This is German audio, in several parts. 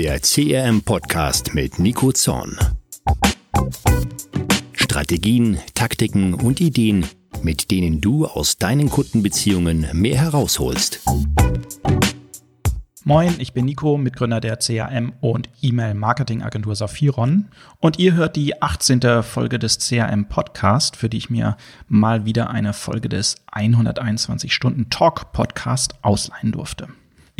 der CRM-Podcast mit Nico Zorn. Strategien, Taktiken und Ideen, mit denen du aus deinen Kundenbeziehungen mehr herausholst. Moin, ich bin Nico, Mitgründer der CRM und E-Mail-Marketing-Agentur Saphiron. Und ihr hört die 18. Folge des CRM Podcast, für die ich mir mal wieder eine Folge des 121 Stunden Talk Podcast ausleihen durfte.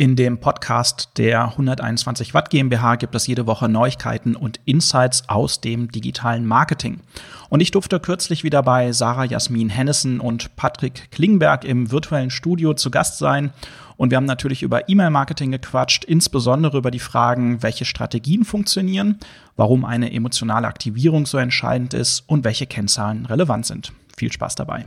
In dem Podcast der 121 Watt GmbH gibt es jede Woche Neuigkeiten und Insights aus dem digitalen Marketing. Und ich durfte kürzlich wieder bei Sarah Jasmin Hennessen und Patrick Klingberg im virtuellen Studio zu Gast sein. Und wir haben natürlich über E-Mail-Marketing gequatscht, insbesondere über die Fragen, welche Strategien funktionieren, warum eine emotionale Aktivierung so entscheidend ist und welche Kennzahlen relevant sind. Viel Spaß dabei.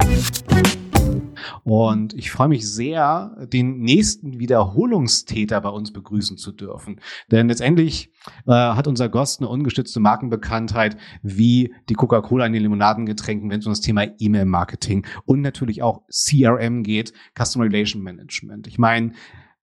Und ich freue mich sehr, den nächsten Wiederholungstäter bei uns begrüßen zu dürfen. Denn letztendlich äh, hat unser Gast eine ungestützte Markenbekanntheit wie die Coca-Cola in den Limonadengetränken, wenn es um das Thema E-Mail-Marketing und natürlich auch CRM geht, Customer Relation Management. Ich meine,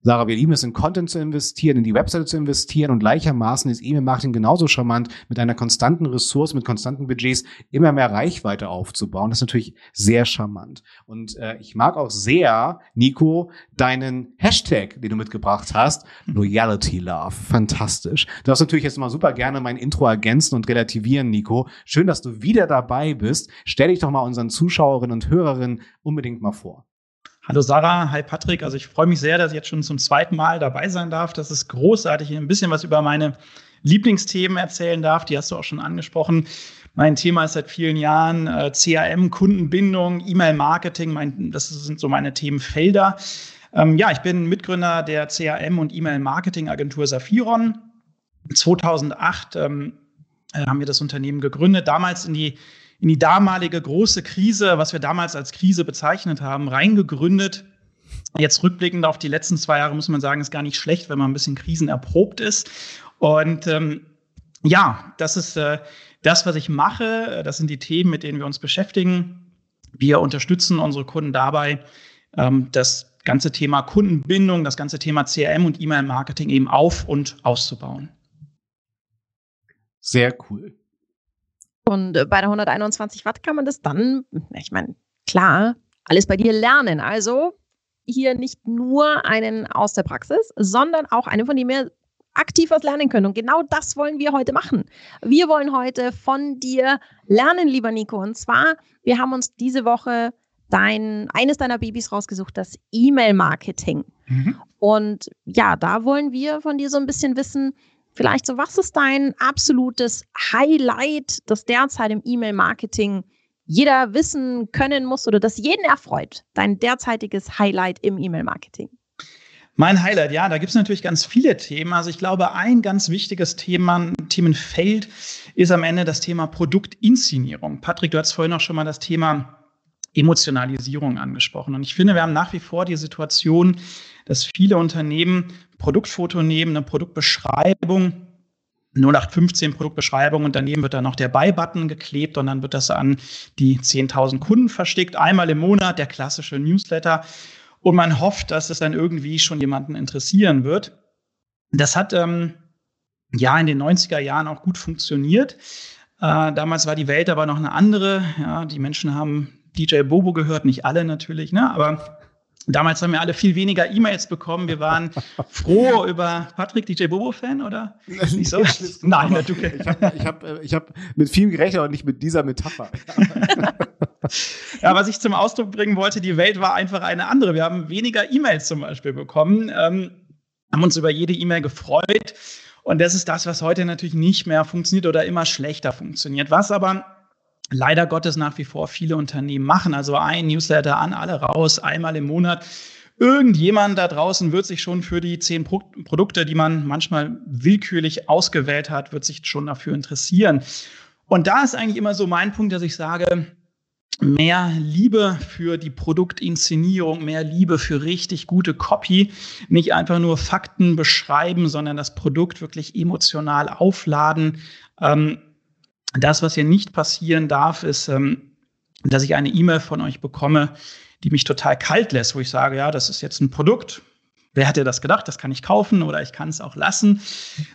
Sarah, wir lieben es, in Content zu investieren, in die Webseite zu investieren und gleichermaßen ist E-Mail-Marketing genauso charmant, mit einer konstanten Ressource, mit konstanten Budgets immer mehr Reichweite aufzubauen. Das ist natürlich sehr charmant. Und äh, ich mag auch sehr, Nico, deinen Hashtag, den du mitgebracht hast, Loyalty Love. Fantastisch. Du darfst natürlich jetzt mal super gerne mein Intro ergänzen und relativieren, Nico. Schön, dass du wieder dabei bist. Stell dich doch mal unseren Zuschauerinnen und Hörerinnen unbedingt mal vor. Hallo Sarah, hi Patrick. Also ich freue mich sehr, dass ich jetzt schon zum zweiten Mal dabei sein darf. Das ist großartig, ein bisschen was über meine Lieblingsthemen erzählen darf. Die hast du auch schon angesprochen. Mein Thema ist seit vielen Jahren äh, CRM, Kundenbindung, E-Mail-Marketing. das sind so meine Themenfelder. Ähm, ja, ich bin Mitgründer der CRM und E-Mail-Marketing-Agentur Saphiron. 2008 ähm, äh, haben wir das Unternehmen gegründet. Damals in die in die damalige große Krise, was wir damals als Krise bezeichnet haben, reingegründet. Jetzt rückblickend auf die letzten zwei Jahre muss man sagen, ist gar nicht schlecht, wenn man ein bisschen krisenerprobt ist. Und ähm, ja, das ist äh, das, was ich mache. Das sind die Themen, mit denen wir uns beschäftigen. Wir unterstützen unsere Kunden dabei, ähm, das ganze Thema Kundenbindung, das ganze Thema CRM und E-Mail-Marketing eben auf und auszubauen. Sehr cool. Und äh, bei der 121 Watt kann man das dann, ich meine, klar, alles bei dir lernen. Also hier nicht nur einen aus der Praxis, sondern auch einen, von dem wir aktiv was lernen können. Und genau das wollen wir heute machen. Wir wollen heute von dir lernen, lieber Nico. Und zwar, wir haben uns diese Woche dein, eines deiner Babys rausgesucht, das E-Mail-Marketing. Mhm. Und ja, da wollen wir von dir so ein bisschen wissen, Vielleicht so, was ist dein absolutes Highlight, das derzeit im E-Mail-Marketing jeder wissen können muss oder das jeden erfreut? Dein derzeitiges Highlight im E-Mail-Marketing? Mein Highlight, ja, da gibt es natürlich ganz viele Themen. Also ich glaube, ein ganz wichtiges Thema, Themenfeld ist am Ende das Thema Produktinszenierung. Patrick, du hast vorhin auch schon mal das Thema Emotionalisierung angesprochen. Und ich finde, wir haben nach wie vor die Situation, dass viele Unternehmen Produktfoto nehmen, eine Produktbeschreibung, 0815 Produktbeschreibung und daneben wird dann noch der Buy-Button geklebt und dann wird das an die 10.000 Kunden versteckt. Einmal im Monat der klassische Newsletter und man hofft, dass es dann irgendwie schon jemanden interessieren wird. Das hat ähm, ja in den 90er Jahren auch gut funktioniert. Äh, damals war die Welt aber noch eine andere. Ja, die Menschen haben DJ Bobo gehört, nicht alle natürlich, ne? aber Damals haben wir alle viel weniger E-Mails bekommen. Wir waren froh über Patrick, DJ Bobo-Fan, oder? Nicht so? Nein, du Ich habe ich hab, ich hab mit viel gerechnet, aber nicht mit dieser Metapher. ja, was ich zum Ausdruck bringen wollte, die Welt war einfach eine andere. Wir haben weniger E-Mails zum Beispiel bekommen, ähm, haben uns über jede E-Mail gefreut. Und das ist das, was heute natürlich nicht mehr funktioniert oder immer schlechter funktioniert. Was aber leider Gottes nach wie vor viele Unternehmen machen. Also ein Newsletter an alle raus, einmal im Monat. Irgendjemand da draußen wird sich schon für die zehn Pro Produkte, die man manchmal willkürlich ausgewählt hat, wird sich schon dafür interessieren. Und da ist eigentlich immer so mein Punkt, dass ich sage, mehr Liebe für die Produktinszenierung, mehr Liebe für richtig gute Copy, nicht einfach nur Fakten beschreiben, sondern das Produkt wirklich emotional aufladen. Ähm, das, was hier nicht passieren darf, ist, ähm, dass ich eine E-Mail von euch bekomme, die mich total kalt lässt, wo ich sage, ja, das ist jetzt ein Produkt, wer hätte das gedacht, das kann ich kaufen oder ich kann es auch lassen,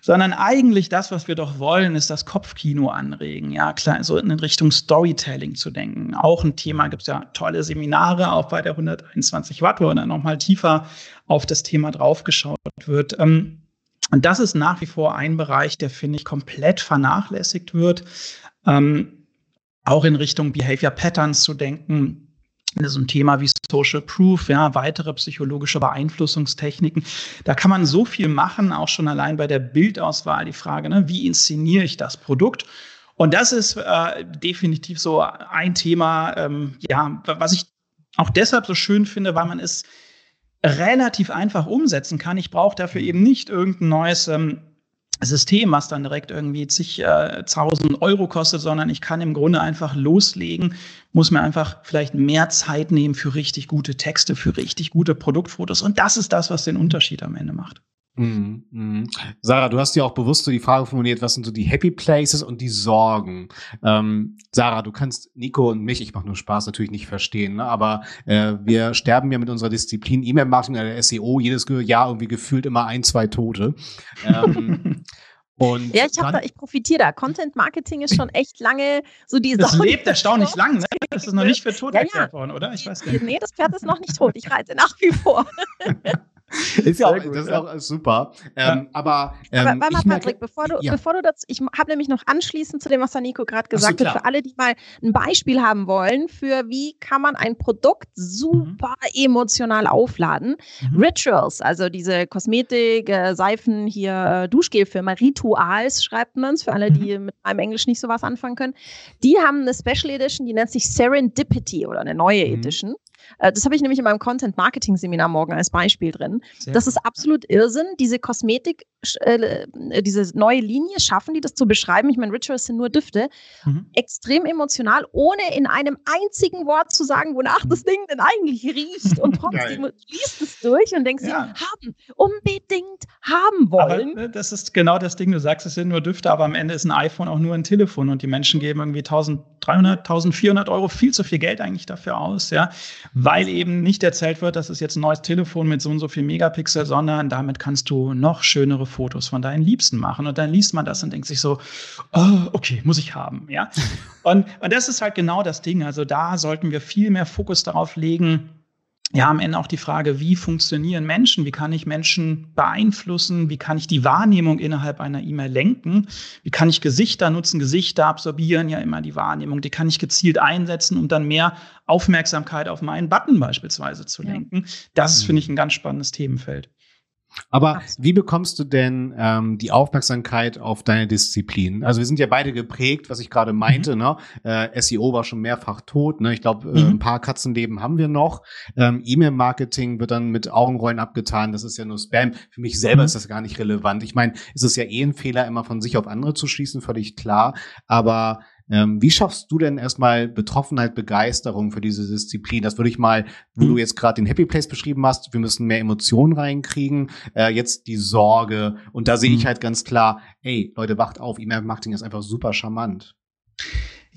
sondern eigentlich das, was wir doch wollen, ist das Kopfkino anregen, ja, klar, so in Richtung Storytelling zu denken. Auch ein Thema, gibt es ja tolle Seminare, auch bei der 121 Watt, wo dann nochmal tiefer auf das Thema draufgeschaut wird. Ähm, und das ist nach wie vor ein Bereich, der, finde ich, komplett vernachlässigt wird. Ähm, auch in Richtung Behavior Patterns zu denken, so ein Thema wie Social Proof, ja, weitere psychologische Beeinflussungstechniken. Da kann man so viel machen, auch schon allein bei der Bildauswahl die Frage, ne, wie inszeniere ich das Produkt? Und das ist äh, definitiv so ein Thema, ähm, ja, was ich auch deshalb so schön finde, weil man es relativ einfach umsetzen kann. Ich brauche dafür eben nicht irgendein neues ähm, System, was dann direkt irgendwie zig äh, Euro kostet, sondern ich kann im Grunde einfach loslegen, muss mir einfach vielleicht mehr Zeit nehmen für richtig gute Texte, für richtig gute Produktfotos. Und das ist das, was den Unterschied am Ende macht. Mhm, mhm. Sarah, du hast ja auch bewusst so die Frage formuliert, was sind so die Happy Places und die Sorgen? Ähm, Sarah, du kannst Nico und mich, ich mache nur Spaß, natürlich nicht verstehen, ne? aber äh, wir sterben ja mit unserer Disziplin E-Mail-Marketing der SEO jedes Jahr irgendwie gefühlt immer ein, zwei Tote. Ähm, Und ja, ich, hab da, ich profitiere da. Content Marketing ist schon echt lange so die Das lebt erstaunlich lang, ne? Das ist noch nicht für tot ja, erklärt worden, oder? Ich weiß nicht. Nee, das Pferd ist noch nicht tot. Ich reite nach wie vor. ist ja auch, gut, das ist auch super. Ähm, ja. Aber, ähm, aber warte mal, Patrick, bevor du, ja. bevor du das, ich habe nämlich noch anschließend zu dem, was der Nico gerade gesagt so, hat, für alle, die mal ein Beispiel haben wollen, für wie kann man ein Produkt super mhm. emotional aufladen. Mhm. Rituals, also diese Kosmetik, äh, Seifen, hier äh, Duschgelfirma, Rituals schreibt man es, für alle, die mhm. mit meinem Englisch nicht so was anfangen können. Die haben eine Special Edition, die nennt sich Serendipity oder eine neue mhm. Edition. Äh, das habe ich nämlich in meinem Content Marketing Seminar morgen als Beispiel drin. Sehr das ist absolut Irrsinn. Diese Kosmetik, äh, diese neue Linie schaffen die das zu beschreiben. Ich meine, Rituals sind nur Düfte. Mhm. Extrem emotional, ohne in einem einzigen Wort zu sagen, wonach das Ding denn eigentlich riecht. Und trotzdem liest es durch und denkst ja. haben, unbedingt haben wollen. Aber, ne, das ist genau das Ding. Du sagst, es sind nur Düfte, aber am Ende ist ein iPhone auch nur ein Telefon und die Menschen geben irgendwie 1300, 1400 Euro viel zu viel Geld eigentlich dafür aus, ja weil eben nicht erzählt wird, das ist jetzt ein neues Telefon mit so und so viel Megapixel, sondern damit kannst du noch schönere Fotos von deinen Liebsten machen. Und dann liest man das und denkt sich so, oh, okay, muss ich haben, ja. und, und das ist halt genau das Ding. Also da sollten wir viel mehr Fokus darauf legen, ja, am Ende auch die Frage, wie funktionieren Menschen? Wie kann ich Menschen beeinflussen? Wie kann ich die Wahrnehmung innerhalb einer E-Mail lenken? Wie kann ich Gesichter nutzen? Gesichter absorbieren ja immer die Wahrnehmung. Die kann ich gezielt einsetzen, um dann mehr Aufmerksamkeit auf meinen Button beispielsweise zu lenken. Das ist, finde ich, ein ganz spannendes Themenfeld. Aber wie bekommst du denn ähm, die Aufmerksamkeit auf deine Disziplin? Also wir sind ja beide geprägt, was ich gerade meinte. Mhm. Ne? Äh, SEO war schon mehrfach tot. Ne? Ich glaube, äh, mhm. ein paar Katzenleben haben wir noch. Ähm, E-Mail-Marketing wird dann mit Augenrollen abgetan. Das ist ja nur Spam. Für mich selber mhm. ist das gar nicht relevant. Ich meine, es ist ja eh ein Fehler, immer von sich auf andere zu schließen, völlig klar. Aber ähm, wie schaffst du denn erstmal Betroffenheit, Begeisterung für diese Disziplin? Das würde ich mal, wo mhm. du jetzt gerade den Happy Place beschrieben hast, wir müssen mehr Emotionen reinkriegen, äh, jetzt die Sorge. Und da sehe mhm. ich halt ganz klar, ey, Leute, wacht auf, E-Mail-Marketing ist einfach super charmant.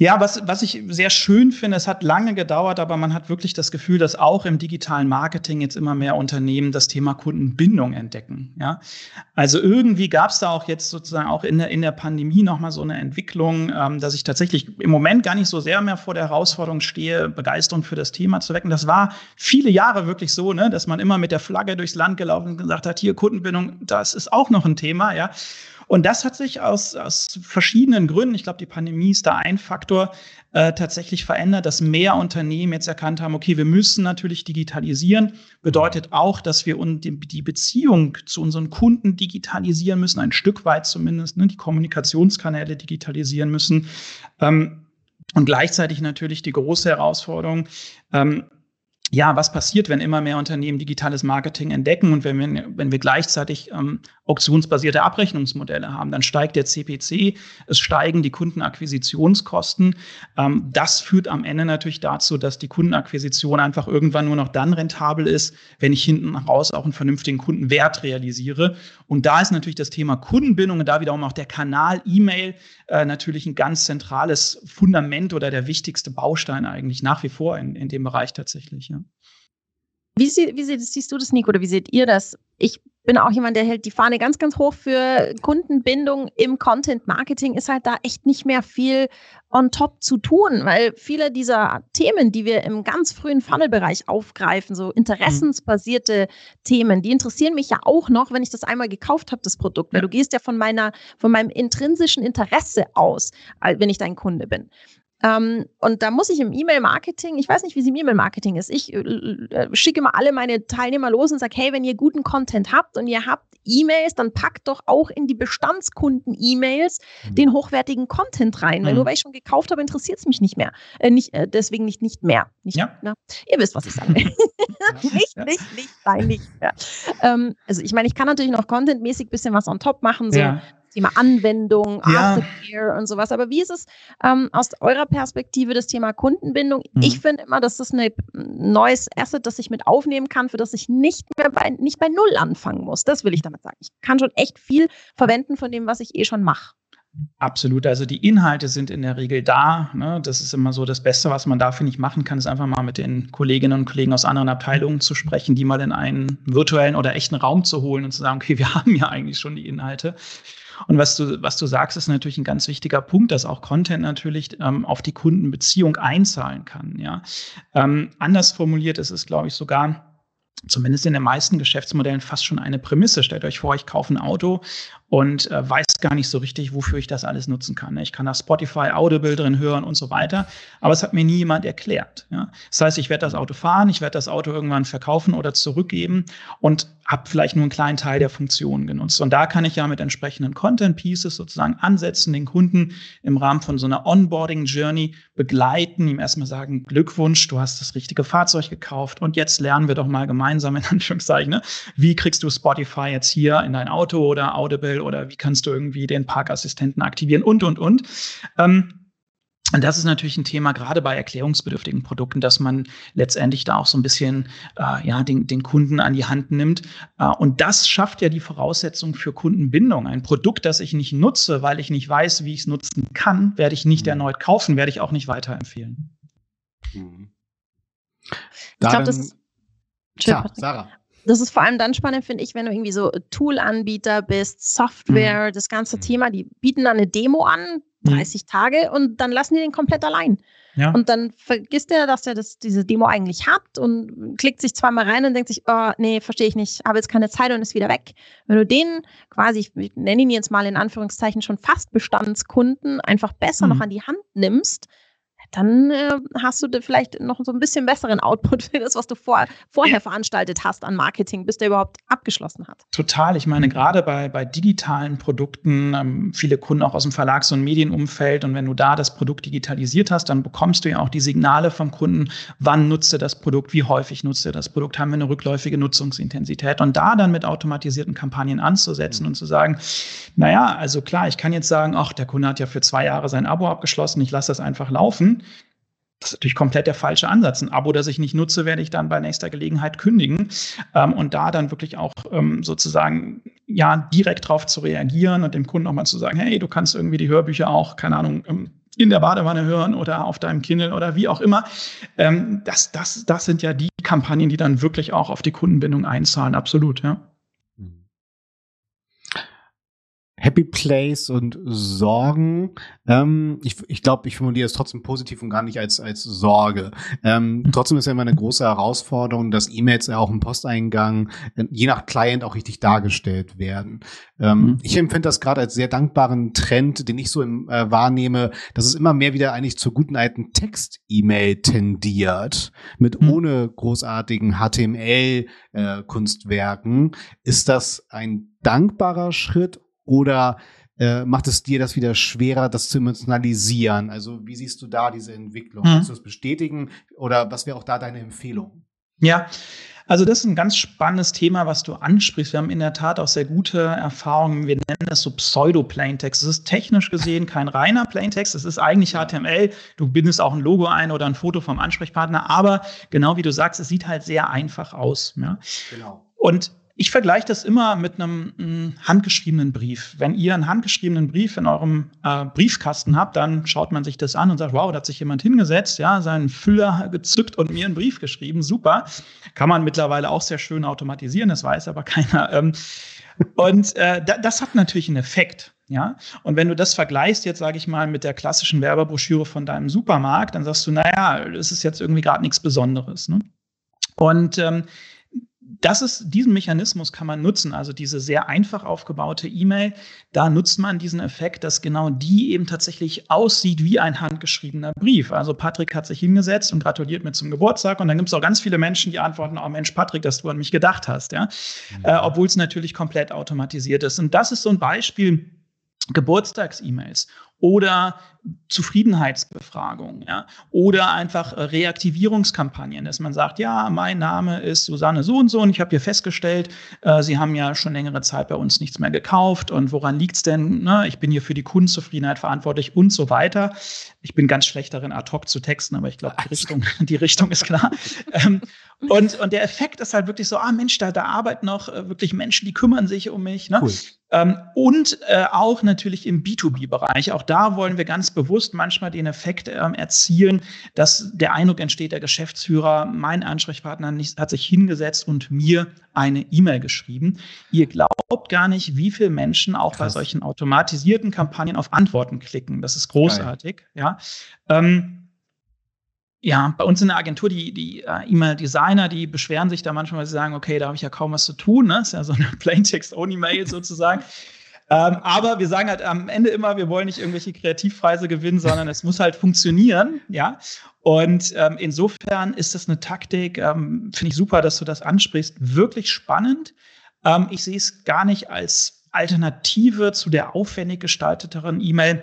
Ja, was, was ich sehr schön finde, es hat lange gedauert, aber man hat wirklich das Gefühl, dass auch im digitalen Marketing jetzt immer mehr Unternehmen das Thema Kundenbindung entdecken. Ja? Also irgendwie gab es da auch jetzt sozusagen auch in der, in der Pandemie nochmal so eine Entwicklung, ähm, dass ich tatsächlich im Moment gar nicht so sehr mehr vor der Herausforderung stehe, Begeisterung für das Thema zu wecken. Das war viele Jahre wirklich so, ne, dass man immer mit der Flagge durchs Land gelaufen und gesagt hat, hier Kundenbindung, das ist auch noch ein Thema, ja. Und das hat sich aus, aus verschiedenen Gründen, ich glaube, die Pandemie ist da ein Faktor, äh, tatsächlich verändert, dass mehr Unternehmen jetzt erkannt haben, okay, wir müssen natürlich digitalisieren. Bedeutet auch, dass wir die Beziehung zu unseren Kunden digitalisieren müssen, ein Stück weit zumindest, ne, die Kommunikationskanäle digitalisieren müssen. Ähm, und gleichzeitig natürlich die große Herausforderung, ähm, ja, was passiert, wenn immer mehr Unternehmen digitales Marketing entdecken und wenn wir, wenn wir gleichzeitig ähm, auktionsbasierte Abrechnungsmodelle haben, dann steigt der CPC, es steigen die Kundenakquisitionskosten. Ähm, das führt am Ende natürlich dazu, dass die Kundenakquisition einfach irgendwann nur noch dann rentabel ist, wenn ich hinten raus auch einen vernünftigen Kundenwert realisiere. Und da ist natürlich das Thema Kundenbindung und da wiederum auch der Kanal E-Mail äh, natürlich ein ganz zentrales Fundament oder der wichtigste Baustein eigentlich nach wie vor in, in dem Bereich tatsächlich. Ja. Wie, sie, wie siehst du das, Nico, oder wie seht ihr das? Ich bin auch jemand, der hält die Fahne ganz, ganz hoch für Kundenbindung im Content Marketing. Ist halt da echt nicht mehr viel on top zu tun, weil viele dieser Themen, die wir im ganz frühen Funnel-Bereich aufgreifen, so interessensbasierte. Themen, die interessieren mich ja auch noch, wenn ich das einmal gekauft habe, das Produkt. Weil du gehst ja von meiner, von meinem intrinsischen Interesse aus, wenn ich dein Kunde bin. Ähm, und da muss ich im E-Mail-Marketing, ich weiß nicht, wie es im E-Mail-Marketing ist, ich äh, äh, schicke mal alle meine Teilnehmer los und sage, hey, wenn ihr guten Content habt und ihr habt E-Mails, dann packt doch auch in die Bestandskunden-E-Mails mhm. den hochwertigen Content rein. Mhm. Weil nur weil ich schon gekauft habe, interessiert es mich nicht mehr. Äh, nicht, äh, deswegen nicht, nicht mehr. Nicht, ja. Na, ihr wisst, was ich sage. nicht, ja. nicht, nicht, nein, nicht mehr. Ähm, also ich meine, ich kann natürlich noch contentmäßig ein bisschen was on top machen, so ja. Thema Anwendung, ja. Aftercare und sowas. Aber wie ist es ähm, aus eurer Perspektive das Thema Kundenbindung? Mhm. Ich finde immer, dass das ein neues Asset, das ich mit aufnehmen kann, für das ich nicht mehr bei, nicht bei Null anfangen muss. Das will ich damit sagen. Ich kann schon echt viel verwenden von dem, was ich eh schon mache. Absolut. Also die Inhalte sind in der Regel da. Ne? Das ist immer so das Beste, was man dafür nicht machen kann, ist einfach mal mit den Kolleginnen und Kollegen aus anderen Abteilungen zu sprechen, die mal in einen virtuellen oder echten Raum zu holen und zu sagen, okay, wir haben ja eigentlich schon die Inhalte. Und was du, was du sagst, ist natürlich ein ganz wichtiger Punkt, dass auch Content natürlich ähm, auf die Kundenbeziehung einzahlen kann. Ja? Ähm, anders formuliert ist es, glaube ich, sogar, zumindest in den meisten Geschäftsmodellen fast schon eine Prämisse. Stellt euch vor, ich kaufe ein Auto und äh, weiß gar nicht so richtig, wofür ich das alles nutzen kann. Ich kann da Spotify, Audible drin hören und so weiter, aber es hat mir nie jemand erklärt. Ja? Das heißt, ich werde das Auto fahren, ich werde das Auto irgendwann verkaufen oder zurückgeben und habe vielleicht nur einen kleinen Teil der Funktionen genutzt. Und da kann ich ja mit entsprechenden Content Pieces sozusagen ansetzen, den Kunden im Rahmen von so einer Onboarding Journey begleiten, ihm erstmal sagen, Glückwunsch, du hast das richtige Fahrzeug gekauft und jetzt lernen wir doch mal gemeinsam in Anführungszeichen, ne? wie kriegst du Spotify jetzt hier in dein Auto oder Audible oder wie kannst du irgendwie den Parkassistenten aktivieren und, und, und. Ähm, und das ist natürlich ein Thema, gerade bei erklärungsbedürftigen Produkten, dass man letztendlich da auch so ein bisschen äh, ja, den, den Kunden an die Hand nimmt. Äh, und das schafft ja die Voraussetzung für Kundenbindung. Ein Produkt, das ich nicht nutze, weil ich nicht weiß, wie ich es nutzen kann, werde ich nicht mhm. erneut kaufen, werde ich auch nicht weiterempfehlen. Mhm. Ich glaube, das ist. Tja, Sarah. Das ist vor allem dann spannend, finde ich, wenn du irgendwie so Tool-Anbieter bist, Software, mhm. das ganze. Thema, die bieten dann eine Demo an, 30 mhm. Tage, und dann lassen die den komplett allein. Ja. Und dann vergisst er, dass er das, diese Demo eigentlich hat und klickt sich zweimal rein und denkt sich, oh, nee, verstehe ich nicht, habe jetzt keine Zeit und ist wieder weg. Wenn du den quasi, ich nenne ihn jetzt mal in Anführungszeichen schon fast Bestandskunden, einfach besser mhm. noch an die Hand nimmst, dann äh, hast du vielleicht noch so ein bisschen besseren Output für das, was du vor, vorher veranstaltet hast an Marketing, bis der überhaupt abgeschlossen hat. Total. Ich meine, gerade bei, bei digitalen Produkten, ähm, viele Kunden auch aus dem Verlags- und Medienumfeld, und wenn du da das Produkt digitalisiert hast, dann bekommst du ja auch die Signale vom Kunden, wann nutzt er das Produkt, wie häufig nutzt er das Produkt, haben wir eine rückläufige Nutzungsintensität. Und da dann mit automatisierten Kampagnen anzusetzen mhm. und zu sagen, naja, also klar, ich kann jetzt sagen, ach, der Kunde hat ja für zwei Jahre sein Abo abgeschlossen, ich lasse das einfach laufen. Das ist natürlich komplett der falsche Ansatz. Ein Abo, das ich nicht nutze, werde ich dann bei nächster Gelegenheit kündigen. Ähm, und da dann wirklich auch ähm, sozusagen ja direkt drauf zu reagieren und dem Kunden auch mal zu sagen, hey, du kannst irgendwie die Hörbücher auch, keine Ahnung, ähm, in der Badewanne hören oder auf deinem Kindle oder wie auch immer. Ähm, das, das, das sind ja die Kampagnen, die dann wirklich auch auf die Kundenbindung einzahlen. Absolut, ja. Happy Place und Sorgen. Ähm, ich ich glaube, ich formuliere es trotzdem positiv und gar nicht als, als Sorge. Ähm, trotzdem ist ja immer eine große Herausforderung, dass E-Mails ja auch im Posteingang äh, je nach Client auch richtig dargestellt werden. Ähm, mhm. Ich empfinde das gerade als sehr dankbaren Trend, den ich so im, äh, wahrnehme, dass es immer mehr wieder eigentlich zur guten alten Text-E-Mail tendiert, mit mhm. ohne großartigen HTML-Kunstwerken. Äh, ist das ein dankbarer Schritt oder äh, macht es dir das wieder schwerer, das zu emotionalisieren? Also wie siehst du da diese Entwicklung? Mhm. Kannst du das bestätigen oder was wäre auch da deine Empfehlung? Ja, also das ist ein ganz spannendes Thema, was du ansprichst. Wir haben in der Tat auch sehr gute Erfahrungen. Wir nennen das so Pseudo-Plaintext. Es ist technisch gesehen kein reiner Plaintext. Es ist eigentlich HTML. Du bindest auch ein Logo ein oder ein Foto vom Ansprechpartner. Aber genau wie du sagst, es sieht halt sehr einfach aus. Ja? Genau. Und ich vergleiche das immer mit einem, einem, handgeschriebenen Brief. Wenn ihr einen handgeschriebenen Brief in eurem äh, Briefkasten habt, dann schaut man sich das an und sagt, wow, da hat sich jemand hingesetzt, ja, seinen Füller gezückt und mir einen Brief geschrieben. Super. Kann man mittlerweile auch sehr schön automatisieren, das weiß aber keiner. Ähm, und äh, das hat natürlich einen Effekt. Ja, und wenn du das vergleichst, jetzt sage ich mal, mit der klassischen Werbebroschüre von deinem Supermarkt, dann sagst du, naja, das ist jetzt irgendwie gerade nichts Besonderes. Ne? Und ähm, das ist, diesen Mechanismus kann man nutzen, also diese sehr einfach aufgebaute E-Mail. Da nutzt man diesen Effekt, dass genau die eben tatsächlich aussieht wie ein handgeschriebener Brief. Also Patrick hat sich hingesetzt und gratuliert mir zum Geburtstag und dann gibt es auch ganz viele Menschen, die antworten, oh Mensch, Patrick, dass du an mich gedacht hast, ja. Mhm. Äh, Obwohl es natürlich komplett automatisiert ist. Und das ist so ein Beispiel, Geburtstags-E-Mails oder Zufriedenheitsbefragungen, ja, oder einfach äh, Reaktivierungskampagnen, dass man sagt, ja, mein Name ist Susanne so und so und ich habe hier festgestellt, äh, Sie haben ja schon längere Zeit bei uns nichts mehr gekauft und woran liegt's denn? Ne? Ich bin hier für die Kundenzufriedenheit verantwortlich und so weiter. Ich bin ganz schlecht darin, ad hoc zu texten, aber ich glaube, die Richtung, die Richtung ist klar. ähm, und, und der Effekt ist halt wirklich so, ah Mensch, da, da arbeiten noch äh, wirklich Menschen, die kümmern sich um mich. Ne? Cool. Ähm, und äh, auch natürlich im B2B-Bereich. Auch da wollen wir ganz bewusst manchmal den Effekt ähm, erzielen, dass der Eindruck entsteht, der Geschäftsführer, mein Ansprechpartner nicht, hat sich hingesetzt und mir eine E-Mail geschrieben. Ihr glaubt gar nicht, wie viele Menschen auch Krass. bei solchen automatisierten Kampagnen auf Antworten klicken. Das ist großartig. Geil. Ja. Ähm, ja, bei uns in der Agentur, die, die äh, E-Mail-Designer, die beschweren sich da manchmal, weil sie sagen, okay, da habe ich ja kaum was zu tun. Ne? ist ja so eine Plaintext-Only-Mail sozusagen. Ähm, aber wir sagen halt am Ende immer, wir wollen nicht irgendwelche Kreativpreise gewinnen, sondern es muss halt funktionieren. Ja. Und ähm, insofern ist das eine Taktik, ähm, finde ich super, dass du das ansprichst, wirklich spannend. Ähm, ich sehe es gar nicht als Alternative zu der aufwendig gestalteteren E-Mail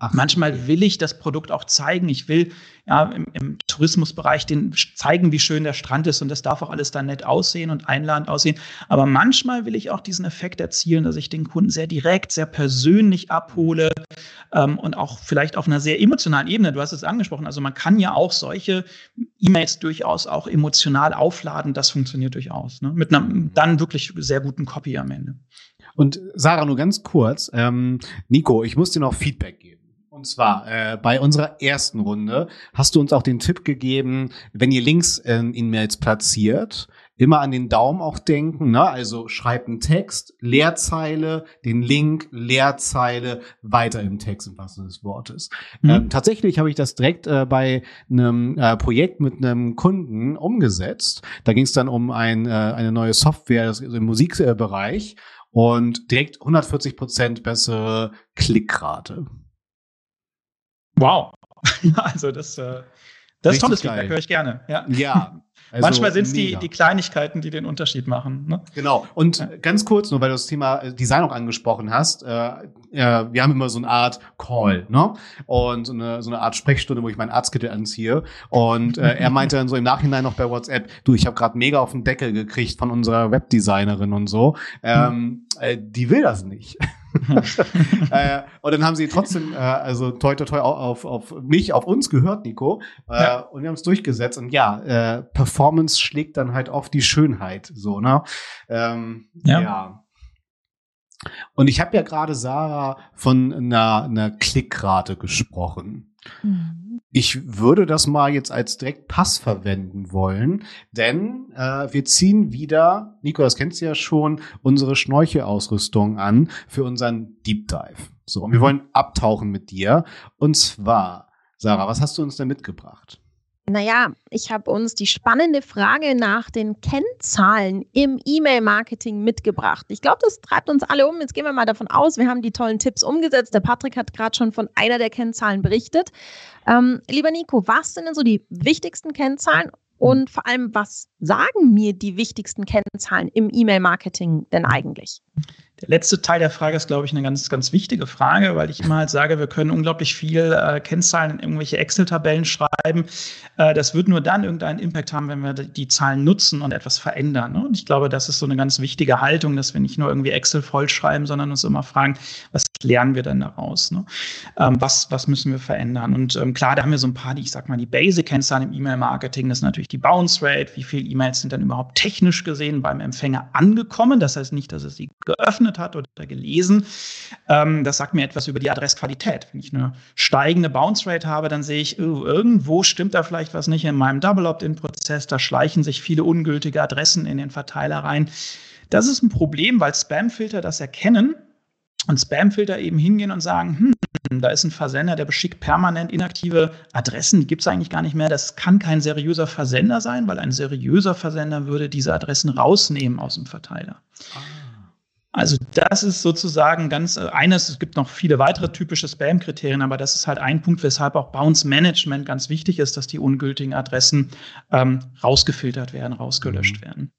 Ach, Manchmal okay. will ich das Produkt auch zeigen. Ich will ja im, im, Tourismusbereich den zeigen, wie schön der Strand ist und das darf auch alles dann nett aussehen und einladend aussehen. Aber manchmal will ich auch diesen Effekt erzielen, dass ich den Kunden sehr direkt, sehr persönlich abhole ähm, und auch vielleicht auf einer sehr emotionalen Ebene. Du hast es angesprochen. Also man kann ja auch solche E-Mails durchaus auch emotional aufladen. Das funktioniert durchaus. Ne? Mit einem dann wirklich sehr guten Copy am Ende. Und Sarah, nur ganz kurz. Ähm, Nico, ich muss dir noch Feedback geben. Und zwar äh, bei unserer ersten Runde hast du uns auch den Tipp gegeben, wenn ihr Links in E-Mails platziert, immer an den Daumen auch denken. Ne? Also schreibt einen Text, Leerzeile, den Link, Leerzeile, weiter im Text im wahrsten des Wortes. Mhm. Ähm, tatsächlich habe ich das direkt äh, bei einem äh, Projekt mit einem Kunden umgesetzt. Da ging es dann um ein, äh, eine neue Software im Musikbereich und direkt 140 Prozent bessere Klickrate. Wow. also das, äh, das ist tolles Feedback, höre ich gerne. Ja. ja also Manchmal sind es die, die Kleinigkeiten, die den Unterschied machen. Ne? Genau. Und ja. ganz kurz, nur weil du das Thema äh, Design auch angesprochen hast, äh, äh, wir haben immer so eine Art Call, ne? Und so eine, so eine Art Sprechstunde, wo ich meinen Arztkittel anziehe. Und äh, er meinte dann so im Nachhinein noch bei WhatsApp, du, ich habe gerade mega auf den Deckel gekriegt von unserer Webdesignerin und so. Ähm, äh, die will das nicht. äh, und dann haben sie trotzdem, äh, also toi toi toi auf, auf mich, auf uns gehört, Nico. Äh, ja. Und wir haben es durchgesetzt. Und ja, äh, Performance schlägt dann halt oft die Schönheit. So, ne? Ähm, ja. ja. Und ich habe ja gerade Sarah von einer, einer Klickrate gesprochen. Mhm. Ich würde das mal jetzt als direkt Pass verwenden wollen, denn äh, wir ziehen wieder, Nico, das kennst du ja schon, unsere Schnorchelausrüstung an für unseren Deep Dive. So, und wir wollen abtauchen mit dir. Und zwar, Sarah, was hast du uns denn mitgebracht? Naja, ich habe uns die spannende Frage nach den Kennzahlen im E-Mail-Marketing mitgebracht. Ich glaube, das treibt uns alle um. Jetzt gehen wir mal davon aus, wir haben die tollen Tipps umgesetzt. Der Patrick hat gerade schon von einer der Kennzahlen berichtet. Ähm, lieber Nico, was sind denn so die wichtigsten Kennzahlen und vor allem, was sagen mir die wichtigsten Kennzahlen im E-Mail-Marketing denn eigentlich? Der letzte Teil der Frage ist, glaube ich, eine ganz, ganz wichtige Frage, weil ich immer halt sage, wir können unglaublich viel äh, Kennzahlen in irgendwelche Excel-Tabellen schreiben. Äh, das wird nur dann irgendeinen Impact haben, wenn wir die Zahlen nutzen und etwas verändern. Ne? Und ich glaube, das ist so eine ganz wichtige Haltung, dass wir nicht nur irgendwie Excel vollschreiben, sondern uns immer fragen, was lernen wir denn daraus? Ne? Ähm, was, was müssen wir verändern? Und ähm, klar, da haben wir so ein paar, die, ich sag mal, die Basic-Kennzahlen im E-Mail-Marketing. Das ist natürlich die Bounce Rate. Wie viele E-Mails sind dann überhaupt technisch gesehen beim Empfänger angekommen? Das heißt nicht, dass er sie geöffnet hat oder gelesen. Ähm, das sagt mir etwas über die Adressqualität. Wenn ich eine steigende Bounce Rate habe, dann sehe ich, oh, irgendwo stimmt da vielleicht was nicht in meinem Double Opt-in-Prozess. Da schleichen sich viele ungültige Adressen in den Verteiler rein. Das ist ein Problem, weil Spamfilter das erkennen und Spamfilter eben hingehen und sagen, hm, da ist ein Versender, der beschickt permanent inaktive Adressen, die gibt es eigentlich gar nicht mehr. Das kann kein seriöser Versender sein, weil ein seriöser Versender würde diese Adressen rausnehmen aus dem Verteiler. Ah. Also das ist sozusagen ganz äh, eines, es gibt noch viele weitere typische Spam-Kriterien, aber das ist halt ein Punkt, weshalb auch Bounce Management ganz wichtig ist, dass die ungültigen Adressen ähm, rausgefiltert werden, rausgelöscht mhm. werden.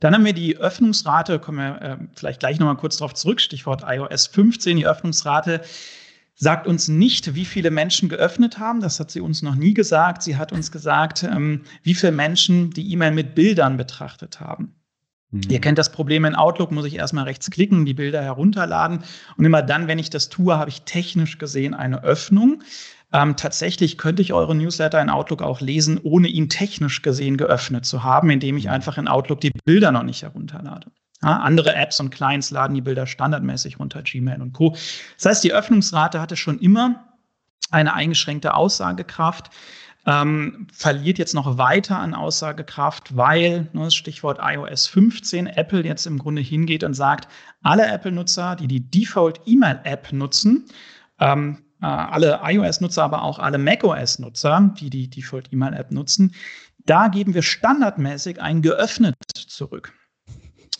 Dann haben wir die Öffnungsrate, kommen wir äh, vielleicht gleich nochmal kurz darauf zurück, Stichwort iOS 15, die Öffnungsrate sagt uns nicht, wie viele Menschen geöffnet haben. Das hat sie uns noch nie gesagt. Sie hat uns gesagt, ähm, wie viele Menschen die E-Mail mit Bildern betrachtet haben. Mhm. Ihr kennt das Problem in Outlook, muss ich erstmal rechts klicken, die Bilder herunterladen. Und immer dann, wenn ich das tue, habe ich technisch gesehen eine Öffnung. Ähm, tatsächlich könnte ich eure Newsletter in Outlook auch lesen, ohne ihn technisch gesehen geöffnet zu haben, indem ich einfach in Outlook die Bilder noch nicht herunterlade. Ja, andere Apps und Clients laden die Bilder standardmäßig runter, Gmail und Co. Das heißt, die Öffnungsrate hatte schon immer eine eingeschränkte Aussagekraft. Ähm, verliert jetzt noch weiter an Aussagekraft, weil, ne, Stichwort iOS 15, Apple jetzt im Grunde hingeht und sagt, alle Apple-Nutzer, die die Default-E-Mail-App nutzen, ähm, äh, alle iOS-Nutzer, aber auch alle macOS-Nutzer, die die Default-E-Mail-App nutzen, da geben wir standardmäßig ein geöffnet zurück.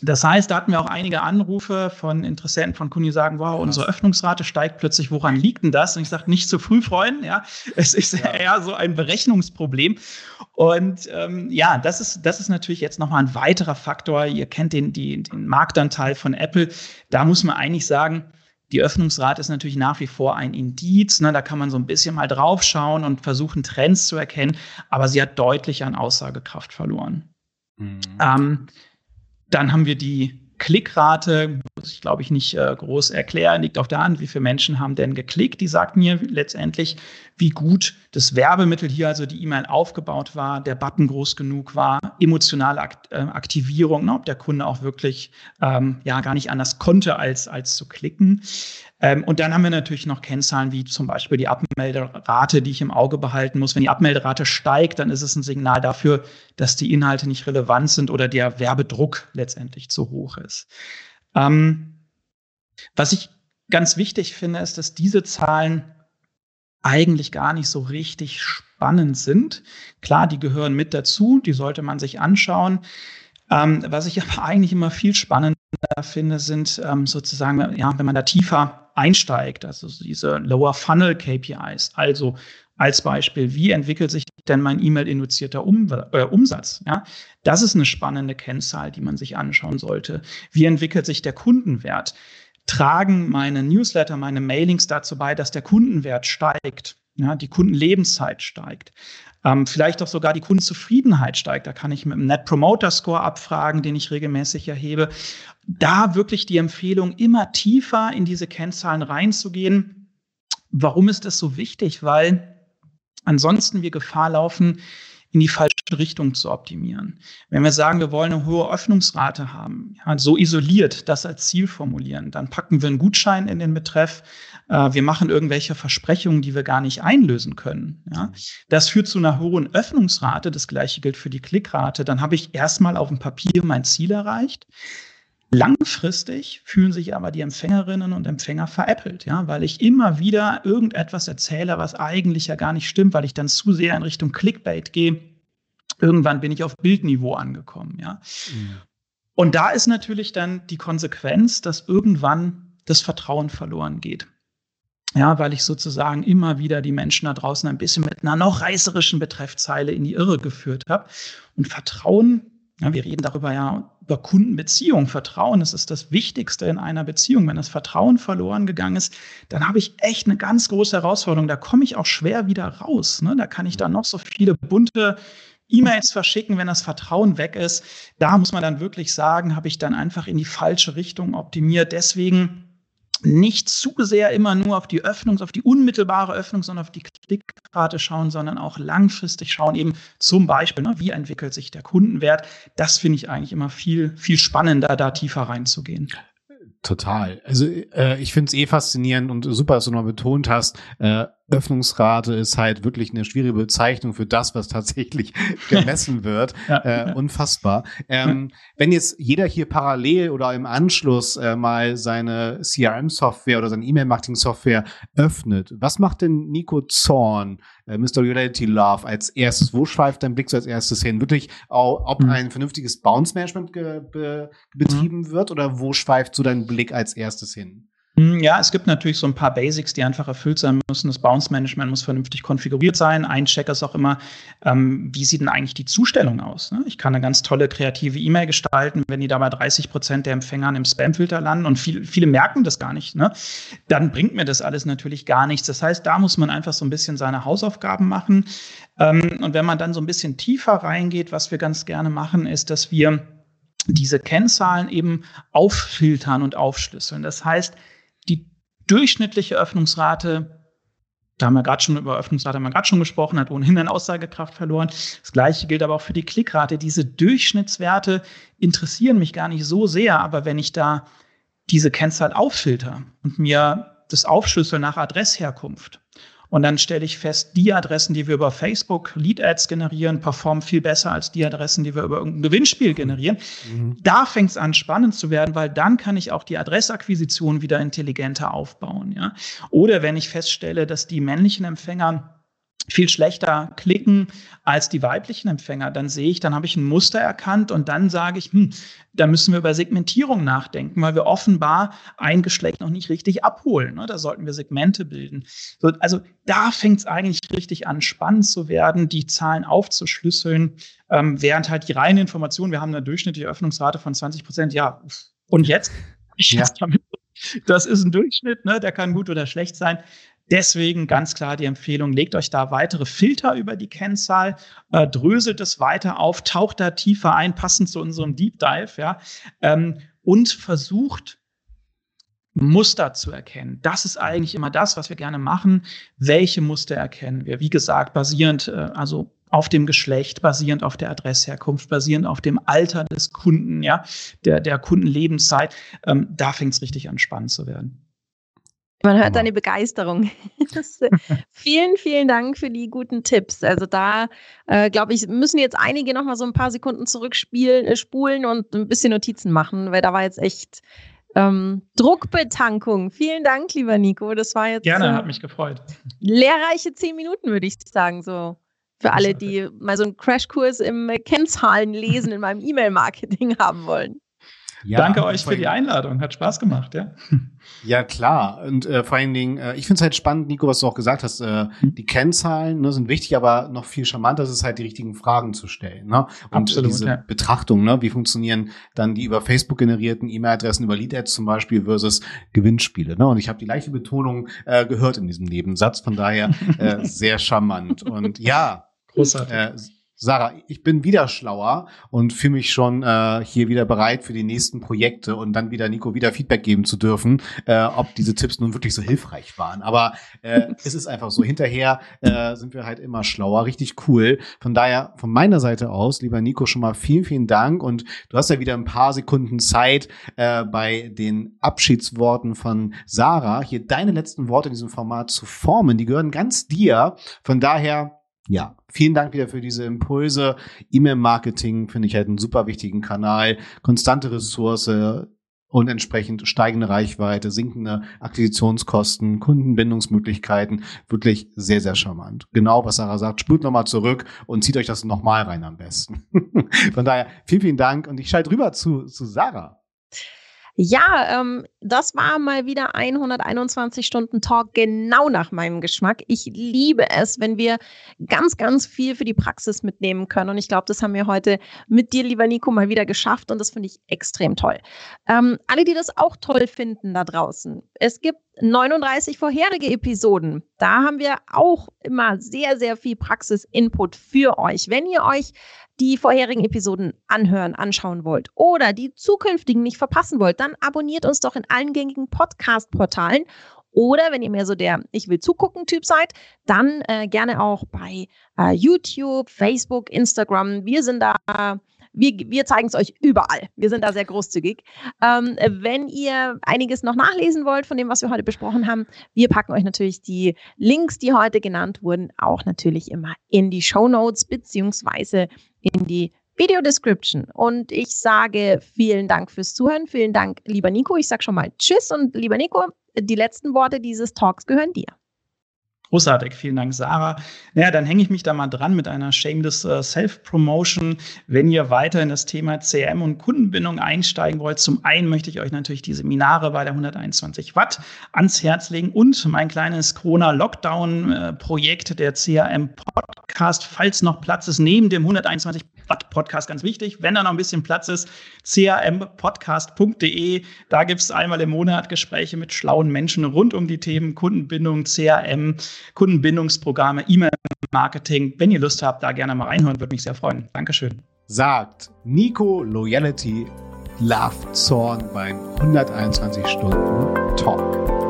Das heißt, da hatten wir auch einige Anrufe von Interessenten, von Kunden, die sagen, wow, unsere Öffnungsrate steigt plötzlich, woran liegt denn das? Und ich sage, nicht zu früh freuen, ja. Es ist ja. eher so ein Berechnungsproblem. Und ähm, ja, das ist, das ist natürlich jetzt nochmal ein weiterer Faktor. Ihr kennt den, die, den Marktanteil von Apple. Da muss man eigentlich sagen, die Öffnungsrate ist natürlich nach wie vor ein Indiz. Ne? Da kann man so ein bisschen mal draufschauen und versuchen, Trends zu erkennen. Aber sie hat deutlich an Aussagekraft verloren. Mhm. Ähm, dann haben wir die Klickrate, muss ich glaube ich nicht äh, groß erklären, liegt auf der Hand, wie viele Menschen haben denn geklickt. Die sagt mir letztendlich, wie gut das Werbemittel hier, also die E-Mail aufgebaut war, der Button groß genug war, emotionale Akt äh, Aktivierung, ne, ob der Kunde auch wirklich ähm, ja gar nicht anders konnte, als, als zu klicken. Ähm, und dann haben wir natürlich noch Kennzahlen wie zum Beispiel die Abmelderate, die ich im Auge behalten muss. Wenn die Abmelderate steigt, dann ist es ein Signal dafür, dass die Inhalte nicht relevant sind oder der Werbedruck letztendlich zu hoch ist. Ähm, was ich ganz wichtig finde, ist, dass diese Zahlen eigentlich gar nicht so richtig spannend sind. Klar, die gehören mit dazu, die sollte man sich anschauen. Ähm, was ich aber eigentlich immer viel spannender finde, sind ähm, sozusagen, ja, wenn man da tiefer einsteigt, also diese Lower Funnel KPIs. Also als Beispiel, wie entwickelt sich denn mein E-Mail-induzierter um, äh, Umsatz? Ja, das ist eine spannende Kennzahl, die man sich anschauen sollte. Wie entwickelt sich der Kundenwert? Tragen meine Newsletter, meine Mailings dazu bei, dass der Kundenwert steigt? Ja, die Kundenlebenszeit steigt. Ähm, vielleicht auch sogar die Kundenzufriedenheit steigt. Da kann ich mit dem Net Promoter Score abfragen, den ich regelmäßig erhebe. Da wirklich die Empfehlung, immer tiefer in diese Kennzahlen reinzugehen. Warum ist das so wichtig? Weil ansonsten wir Gefahr laufen, in die falsche Richtung zu optimieren. Wenn wir sagen, wir wollen eine hohe Öffnungsrate haben, ja, so isoliert das als Ziel formulieren, dann packen wir einen Gutschein in den Betreff, äh, wir machen irgendwelche Versprechungen, die wir gar nicht einlösen können. Ja. Das führt zu einer hohen Öffnungsrate, das gleiche gilt für die Klickrate, dann habe ich erstmal auf dem Papier mein Ziel erreicht. Langfristig fühlen sich aber die Empfängerinnen und Empfänger veräppelt, ja, weil ich immer wieder irgendetwas erzähle, was eigentlich ja gar nicht stimmt, weil ich dann zu sehr in Richtung Clickbait gehe. Irgendwann bin ich auf Bildniveau angekommen, ja. Mhm. Und da ist natürlich dann die Konsequenz, dass irgendwann das Vertrauen verloren geht. Ja, weil ich sozusagen immer wieder die Menschen da draußen ein bisschen mit einer noch reißerischen Betreffzeile in die Irre geführt habe. Und Vertrauen ja, wir reden darüber ja über Kundenbeziehung. Vertrauen das ist das Wichtigste in einer Beziehung. Wenn das Vertrauen verloren gegangen ist, dann habe ich echt eine ganz große Herausforderung. Da komme ich auch schwer wieder raus. Ne? Da kann ich dann noch so viele bunte E-Mails verschicken, wenn das Vertrauen weg ist. Da muss man dann wirklich sagen, habe ich dann einfach in die falsche Richtung optimiert. Deswegen nicht zu sehr immer nur auf die Öffnung, auf die unmittelbare Öffnung, sondern auf die Klickrate schauen, sondern auch langfristig schauen, eben zum Beispiel, ne, wie entwickelt sich der Kundenwert. Das finde ich eigentlich immer viel, viel spannender, da tiefer reinzugehen. Total. Also äh, ich finde es eh faszinierend und super, dass du noch betont hast, äh, Öffnungsrate ist halt wirklich eine schwierige Bezeichnung für das, was tatsächlich gemessen wird. ja. äh, unfassbar. Ähm, wenn jetzt jeder hier parallel oder im Anschluss äh, mal seine CRM-Software oder seine E-Mail-Marketing-Software öffnet, was macht denn Nico Zorn, äh, Mr. Reality Love als erstes? Wo schweift dein Blick so als erstes hin? Wirklich, ob mhm. ein vernünftiges Bounce-Management be betrieben mhm. wird oder wo schweift so dein Blick als erstes hin? Hm, ja, es gibt natürlich so ein paar Basics, die einfach erfüllt sein müssen. Das Bounce-Management muss vernünftig konfiguriert sein. Ein Check ist auch immer, ähm, wie sieht denn eigentlich die Zustellung aus? Ne? Ich kann eine ganz tolle kreative E-Mail gestalten, wenn die dabei 30 Prozent der Empfänger im Spam-Filter landen und viel, viele merken das gar nicht, ne? dann bringt mir das alles natürlich gar nichts. Das heißt, da muss man einfach so ein bisschen seine Hausaufgaben machen. Ähm, und wenn man dann so ein bisschen tiefer reingeht, was wir ganz gerne machen, ist, dass wir diese Kennzahlen eben auffiltern und aufschlüsseln. Das heißt, durchschnittliche Öffnungsrate, da haben wir gerade schon über Öffnungsrate haben wir gerade schon gesprochen, hat ohnehin an Aussagekraft verloren. Das gleiche gilt aber auch für die Klickrate. Diese Durchschnittswerte interessieren mich gar nicht so sehr, aber wenn ich da diese Kennzahl auffilter und mir das aufschlüssel nach Adressherkunft und dann stelle ich fest, die Adressen, die wir über Facebook Lead-Ads generieren, performen viel besser als die Adressen, die wir über irgendein Gewinnspiel generieren. Mhm. Da fängt es an, spannend zu werden, weil dann kann ich auch die Adressakquisition wieder intelligenter aufbauen. Ja? Oder wenn ich feststelle, dass die männlichen Empfänger viel schlechter klicken als die weiblichen Empfänger, dann sehe ich, dann habe ich ein Muster erkannt und dann sage ich, hm, da müssen wir über Segmentierung nachdenken, weil wir offenbar ein Geschlecht noch nicht richtig abholen. Ne? Da sollten wir Segmente bilden. So, also da fängt es eigentlich richtig an, spannend zu werden, die Zahlen aufzuschlüsseln, ähm, während halt die reine Information, wir haben eine durchschnittliche Öffnungsrate von 20 Prozent, ja, und jetzt? Ich ja. damit, das ist ein Durchschnitt, ne? der kann gut oder schlecht sein. Deswegen ganz klar die Empfehlung, legt euch da weitere Filter über die Kennzahl, äh, dröselt es weiter auf, taucht da tiefer ein, passend zu unserem Deep Dive, ja, ähm, und versucht Muster zu erkennen. Das ist eigentlich immer das, was wir gerne machen. Welche Muster erkennen wir? Wie gesagt, basierend, äh, also auf dem Geschlecht, basierend auf der Adressherkunft, basierend auf dem Alter des Kunden, ja, der, der Kundenlebenszeit. Ähm, da fängt es richtig an, spannend zu werden. Man hört deine Begeisterung. vielen, vielen Dank für die guten Tipps. Also da, äh, glaube ich, müssen jetzt einige noch mal so ein paar Sekunden zurückspielen, äh, spulen und ein bisschen Notizen machen, weil da war jetzt echt ähm, Druckbetankung. Vielen Dank, lieber Nico. Das war jetzt gerne, äh, hat mich gefreut. Lehrreiche zehn Minuten, würde ich sagen, so für alle, die mal so einen Crashkurs im Kennzahlenlesen in meinem E-Mail-Marketing haben wollen. Ja, Danke euch für die Einladung. Hat Spaß gemacht, ja. Ja, klar. Und äh, vor allen Dingen, äh, ich finde es halt spannend, Nico, was du auch gesagt hast. Äh, hm. die Kennzahlen ne, sind wichtig, aber noch viel charmanter ist es halt, die richtigen Fragen zu stellen. Ne? Und Absolut, diese ja. Betrachtung, ne? wie funktionieren dann die über Facebook generierten E-Mail-Adressen, über Lead-Ads zum Beispiel versus Gewinnspiele. Ne? Und ich habe die gleiche Betonung äh, gehört in diesem Nebensatz, von daher äh, sehr charmant. Und ja, Großartig. Äh, Sarah, ich bin wieder schlauer und fühle mich schon äh, hier wieder bereit für die nächsten Projekte und dann wieder Nico wieder Feedback geben zu dürfen, äh, ob diese Tipps nun wirklich so hilfreich waren. Aber äh, es ist einfach so. Hinterher äh, sind wir halt immer schlauer. Richtig cool. Von daher, von meiner Seite aus, lieber Nico, schon mal vielen, vielen Dank. Und du hast ja wieder ein paar Sekunden Zeit äh, bei den Abschiedsworten von Sarah, hier deine letzten Worte in diesem Format zu formen. Die gehören ganz dir. Von daher ja, vielen Dank wieder für diese Impulse. E-Mail-Marketing finde ich halt einen super wichtigen Kanal. Konstante Ressource und entsprechend steigende Reichweite, sinkende Akquisitionskosten, Kundenbindungsmöglichkeiten. Wirklich sehr, sehr charmant. Genau, was Sarah sagt. Spult nochmal zurück und zieht euch das nochmal rein am besten. Von daher, vielen, vielen Dank und ich schalte rüber zu, zu Sarah. Ja, ähm, das war mal wieder 121 Stunden Talk genau nach meinem Geschmack. Ich liebe es, wenn wir ganz, ganz viel für die Praxis mitnehmen können. Und ich glaube, das haben wir heute mit dir, lieber Nico, mal wieder geschafft. Und das finde ich extrem toll. Ähm, alle, die das auch toll finden da draußen. Es gibt 39 vorherige Episoden. Da haben wir auch immer sehr, sehr viel Praxis-Input für euch. Wenn ihr euch die vorherigen Episoden anhören, anschauen wollt oder die zukünftigen nicht verpassen wollt, dann abonniert uns doch in allen gängigen Podcast-Portalen. Oder wenn ihr mehr so der Ich will zugucken Typ seid, dann äh, gerne auch bei äh, YouTube, Facebook, Instagram. Wir sind da wir, wir zeigen es euch überall. Wir sind da sehr großzügig. Ähm, wenn ihr einiges noch nachlesen wollt von dem, was wir heute besprochen haben, wir packen euch natürlich die Links, die heute genannt wurden, auch natürlich immer in die Show Notes beziehungsweise in die Video Description. Und ich sage vielen Dank fürs Zuhören. Vielen Dank, lieber Nico. Ich sage schon mal Tschüss und lieber Nico, die letzten Worte dieses Talks gehören dir. Großartig, vielen Dank, Sarah. Naja, dann hänge ich mich da mal dran mit einer Shameless uh, Self-Promotion. Wenn ihr weiter in das Thema CRM und Kundenbindung einsteigen wollt, zum einen möchte ich euch natürlich die Seminare bei der 121 Watt ans Herz legen und mein kleines Corona-Lockdown-Projekt, äh, der CRM Podcast, falls noch Platz ist, neben dem 121 Watt Podcast, ganz wichtig, wenn da noch ein bisschen Platz ist, crmpodcast.de. Da gibt es einmal im Monat Gespräche mit schlauen Menschen rund um die Themen Kundenbindung, CRM, Kundenbindungsprogramme, E-Mail-Marketing. Wenn ihr Lust habt, da gerne mal reinhören, würde mich sehr freuen. Dankeschön. Sagt Nico Loyalty Love Zorn beim 121 Stunden Talk.